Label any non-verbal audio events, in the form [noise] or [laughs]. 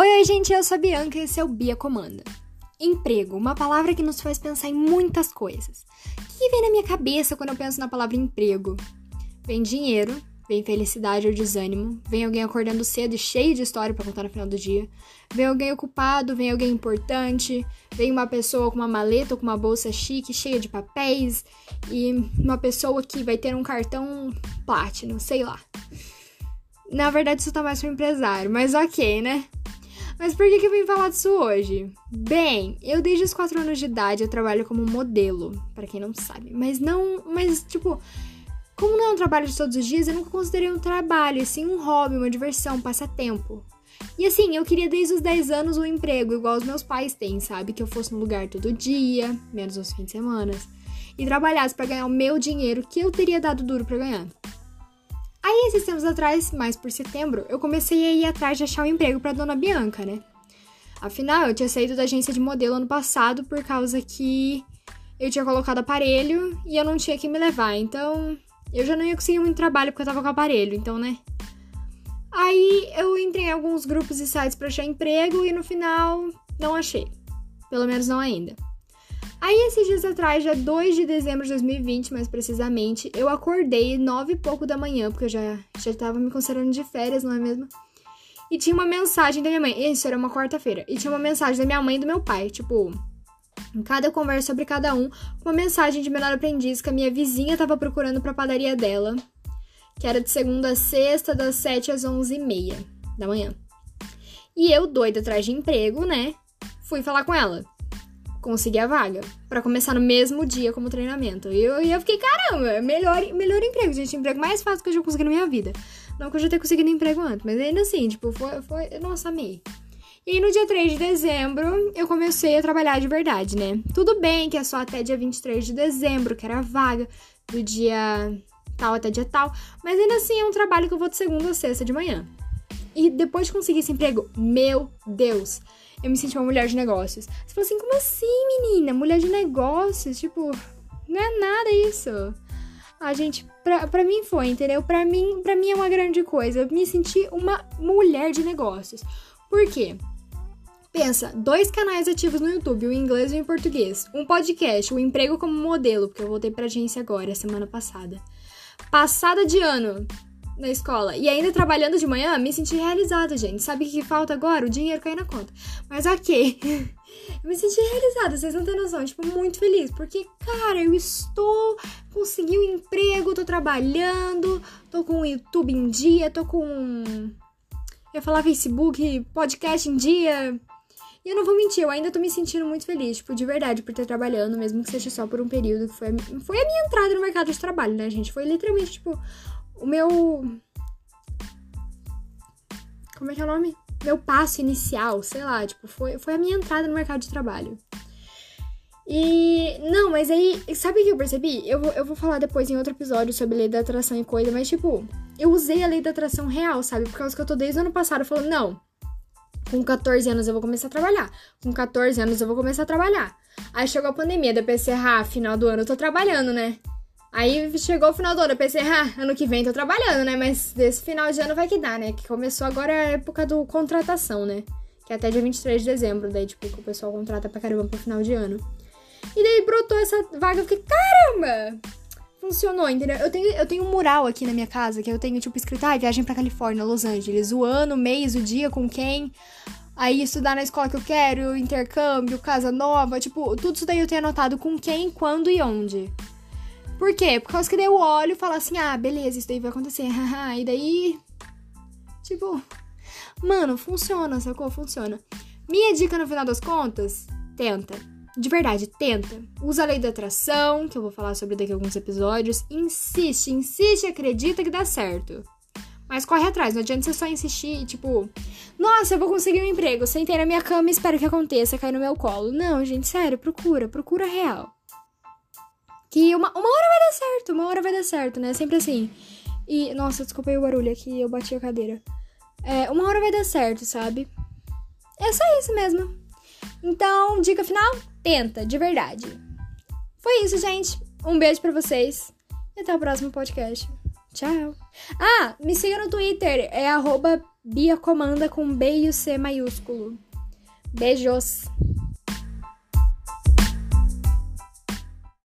Oi, oi, gente, eu sou a Bianca e esse é o Bia Comanda. Emprego, uma palavra que nos faz pensar em muitas coisas. O que vem na minha cabeça quando eu penso na palavra emprego? Vem dinheiro, vem felicidade ou desânimo, vem alguém acordando cedo e cheio de história para contar no final do dia, vem alguém ocupado, vem alguém importante, vem uma pessoa com uma maleta ou com uma bolsa chique cheia de papéis e uma pessoa que vai ter um cartão Platinum, sei lá. Na verdade, isso tá mais para empresário, mas ok, né? Mas por que, que eu vim falar disso hoje? Bem, eu desde os 4 anos de idade eu trabalho como modelo, para quem não sabe. Mas não. Mas, tipo, como não é um trabalho de todos os dias, eu nunca considerei um trabalho, assim, um hobby, uma diversão, um passatempo. E assim, eu queria desde os 10 anos um emprego igual os meus pais têm, sabe? Que eu fosse no lugar todo dia, menos os fins de semana, e trabalhasse para ganhar o meu dinheiro que eu teria dado duro para ganhar. Aí, esses tempos atrás, mais por setembro, eu comecei a ir atrás de achar um emprego para dona Bianca, né? Afinal, eu tinha saído da agência de modelo ano passado por causa que eu tinha colocado aparelho e eu não tinha que me levar. Então, eu já não ia conseguir muito trabalho porque eu tava com aparelho, então, né? Aí eu entrei em alguns grupos e sites para achar emprego e no final não achei. Pelo menos não ainda. Aí, esses dias atrás, dia 2 de dezembro de 2020, mais precisamente, eu acordei nove e pouco da manhã, porque eu já, já tava me considerando de férias, não é mesmo? E tinha uma mensagem da minha mãe. Isso era uma quarta-feira. E tinha uma mensagem da minha mãe e do meu pai. Tipo, em cada conversa sobre cada um, uma mensagem de menor aprendiz que a minha vizinha tava procurando pra padaria dela. Que era de segunda a sexta, das 7 às 11 e meia da manhã. E eu, doida atrás de emprego, né? Fui falar com ela consegui a vaga para começar no mesmo dia como treinamento. E eu, eu fiquei, caramba, melhor, melhor emprego, gente, emprego mais fácil que eu já consegui na minha vida. Não que eu já tenha conseguido emprego antes, mas ainda assim, tipo, foi, foi nossa, amei. E no dia 3 de dezembro, eu comecei a trabalhar de verdade, né? Tudo bem que é só até dia 23 de dezembro, que era a vaga, do dia tal até dia tal, mas ainda assim é um trabalho que eu vou de segunda a sexta de manhã. E depois de conseguir esse emprego, meu Deus, eu me senti uma mulher de negócios. Você falou assim, como assim, menina? Mulher de negócios? Tipo, não é nada isso. Ah, gente, pra, pra mim foi, entendeu? Pra mim, pra mim é uma grande coisa. Eu me senti uma mulher de negócios. Por quê? Pensa, dois canais ativos no YouTube, o inglês e o português. Um podcast, o emprego como modelo, porque eu voltei pra agência agora, semana passada. Passada de ano, na escola e ainda trabalhando de manhã, me senti realizada, gente. Sabe o que falta agora? O dinheiro cair na conta. Mas ok. [laughs] eu me senti realizada, vocês não têm noção. Tipo, muito feliz. Porque, cara, eu estou. Consegui um emprego, tô trabalhando, tô com o YouTube em dia, tô com. Eu ia falar Facebook, podcast em dia. E eu não vou mentir, eu ainda tô me sentindo muito feliz, tipo, de verdade, por ter trabalhando, mesmo que seja só por um período que foi foi a minha entrada no mercado de trabalho, né, gente? Foi literalmente, tipo, o meu. Como é que é o nome? Meu passo inicial, sei lá, tipo, foi, foi a minha entrada no mercado de trabalho. E. Não, mas aí. Sabe o que eu percebi? Eu vou, eu vou falar depois em outro episódio sobre lei da atração e coisa, mas, tipo, eu usei a lei da atração real, sabe? Por causa que eu tô desde o ano passado falando, não. Com 14 anos eu vou começar a trabalhar. Com 14 anos eu vou começar a trabalhar. Aí chegou a pandemia, daí eu pensei, ah, final do ano eu tô trabalhando, né? Aí chegou o final do ano, eu pensei, ah, ano que vem tô trabalhando, né? Mas desse final de ano vai que dá, né? Que começou agora a época do contratação, né? Que é até dia 23 de dezembro, daí, tipo, que o pessoal contrata pra caramba pro final de ano. E daí brotou essa vaga, eu fiquei, caramba! Funcionou, entendeu? Eu tenho, eu tenho um mural aqui na minha casa, que eu tenho, tipo, escrito, ah, viagem pra Califórnia, Los Angeles, o ano, o mês, o dia, com quem, aí estudar na escola que eu quero, intercâmbio, casa nova, tipo, tudo isso daí eu tenho anotado com quem, quando e onde. Por quê? Por causa que daí olho e falo assim, ah, beleza, isso daí vai acontecer, [laughs] e daí. Tipo. Mano, funciona, sacou? Funciona. Minha dica no final das contas, tenta. De verdade, tenta. Usa a lei da atração, que eu vou falar sobre daqui a alguns episódios. Insiste, insiste, acredita que dá certo. Mas corre atrás, não adianta você só insistir, tipo, nossa, eu vou conseguir um emprego, sentei na minha cama e espero que aconteça, cai no meu colo. Não, gente, sério, procura, procura real. Que uma, uma hora vai dar certo, uma hora vai dar certo, né? Sempre assim. E, nossa, desculpa aí o barulho aqui, eu bati a cadeira. É, uma hora vai dar certo, sabe? É só isso mesmo. Então, dica final: tenta, de verdade. Foi isso, gente. Um beijo para vocês e até o próximo podcast. Tchau. Ah, me siga no Twitter, é arroba Bia Comanda com B e o C maiúsculo. Beijos!